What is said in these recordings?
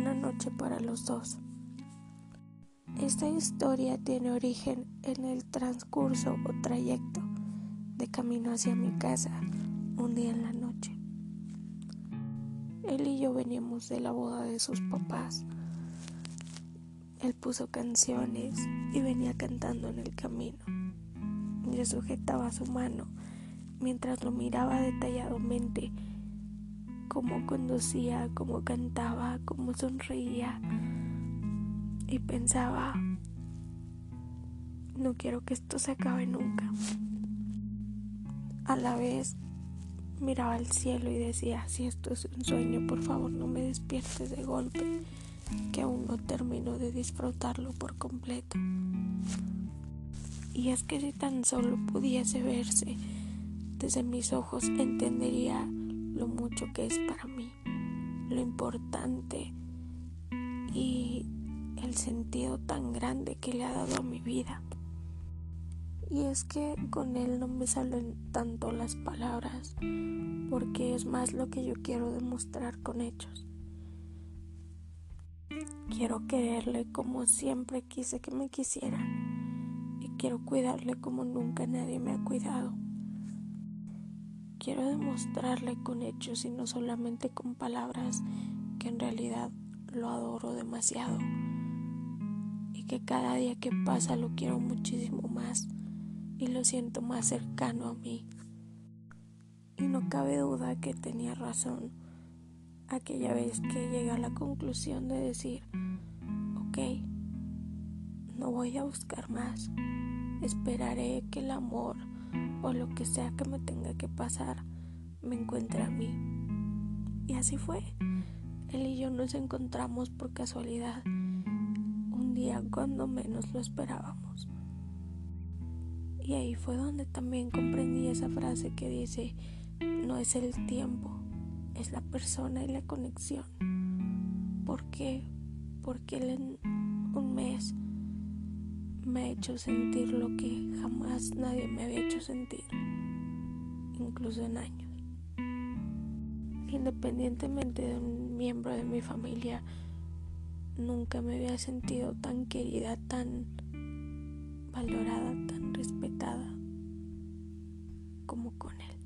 una noche para los dos. Esta historia tiene origen en el transcurso o trayecto de camino hacia mi casa un día en la noche. Él y yo veníamos de la boda de sus papás. Él puso canciones y venía cantando en el camino. Yo sujetaba su mano mientras lo miraba detalladamente, cómo conducía, cómo cantaba, cómo sonreía y pensaba, no quiero que esto se acabe nunca. A la vez miraba al cielo y decía, si esto es un sueño, por favor no me despiertes de golpe, que aún no termino de disfrutarlo por completo. Y es que si tan solo pudiese verse desde mis ojos, entendería lo mucho que es para mí, lo importante y el sentido tan grande que le ha dado a mi vida. Y es que con él no me salen tanto las palabras, porque es más lo que yo quiero demostrar con hechos. Quiero quererle como siempre quise que me quisieran y quiero cuidarle como nunca nadie me ha cuidado. Quiero demostrarle con hechos y no solamente con palabras que en realidad lo adoro demasiado que cada día que pasa lo quiero muchísimo más y lo siento más cercano a mí. Y no cabe duda que tenía razón aquella vez que llegué a la conclusión de decir, ok, no voy a buscar más, esperaré que el amor o lo que sea que me tenga que pasar me encuentre a mí. Y así fue. Él y yo nos encontramos por casualidad cuando menos lo esperábamos. Y ahí fue donde también comprendí esa frase que dice, no es el tiempo, es la persona y la conexión. ¿Por qué? Porque él en un mes me ha hecho sentir lo que jamás nadie me había hecho sentir, incluso en años. Independientemente de un miembro de mi familia, Nunca me había sentido tan querida, tan valorada, tan respetada como con él.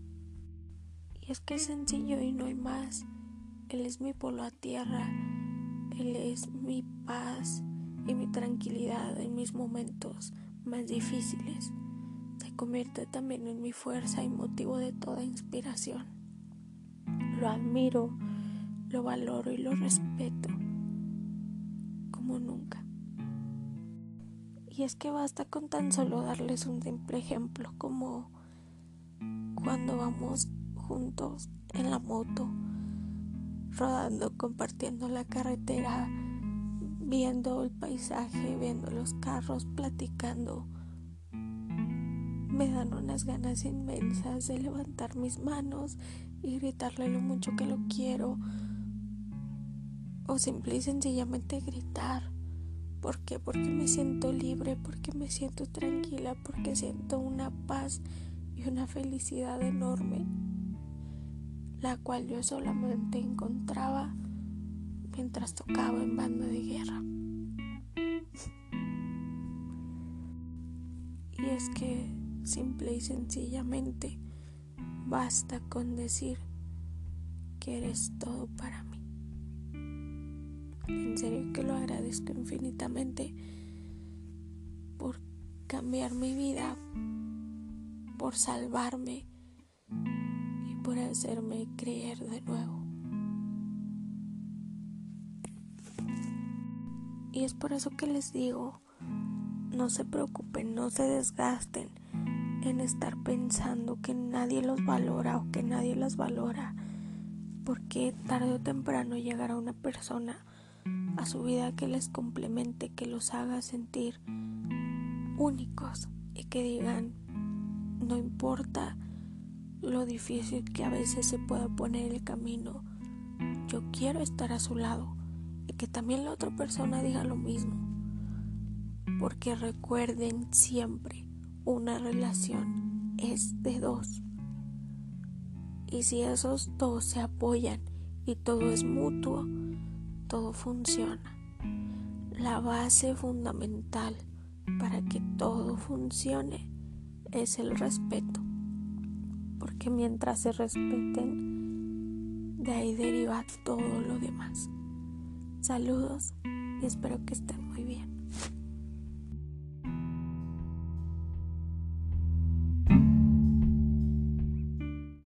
Y es que es sencillo y no hay más. Él es mi polo a tierra. Él es mi paz y mi tranquilidad en mis momentos más difíciles. Se convierte también en mi fuerza y motivo de toda inspiración. Lo admiro, lo valoro y lo respeto nunca. Y es que basta con tan solo darles un simple ejemplo como cuando vamos juntos en la moto, rodando, compartiendo la carretera, viendo el paisaje, viendo los carros, platicando. Me dan unas ganas inmensas de levantar mis manos y gritarle lo mucho que lo quiero o simple y sencillamente gritar. ¿Por qué? Porque me siento libre, porque me siento tranquila, porque siento una paz y una felicidad enorme, la cual yo solamente encontraba mientras tocaba en banda de guerra. Y es que simple y sencillamente basta con decir que eres todo para mí. En serio que lo agradezco infinitamente por cambiar mi vida, por salvarme y por hacerme creer de nuevo. Y es por eso que les digo, no se preocupen, no se desgasten en estar pensando que nadie los valora o que nadie las valora, porque tarde o temprano llegará una persona a su vida que les complemente, que los haga sentir únicos y que digan, no importa lo difícil que a veces se pueda poner el camino, yo quiero estar a su lado que también la otra persona diga lo mismo. Porque recuerden siempre, una relación es de dos. Y si esos dos se apoyan y todo es mutuo, todo funciona. La base fundamental para que todo funcione es el respeto. Porque mientras se respeten, de ahí deriva todo lo demás. Saludos y espero que estén muy bien.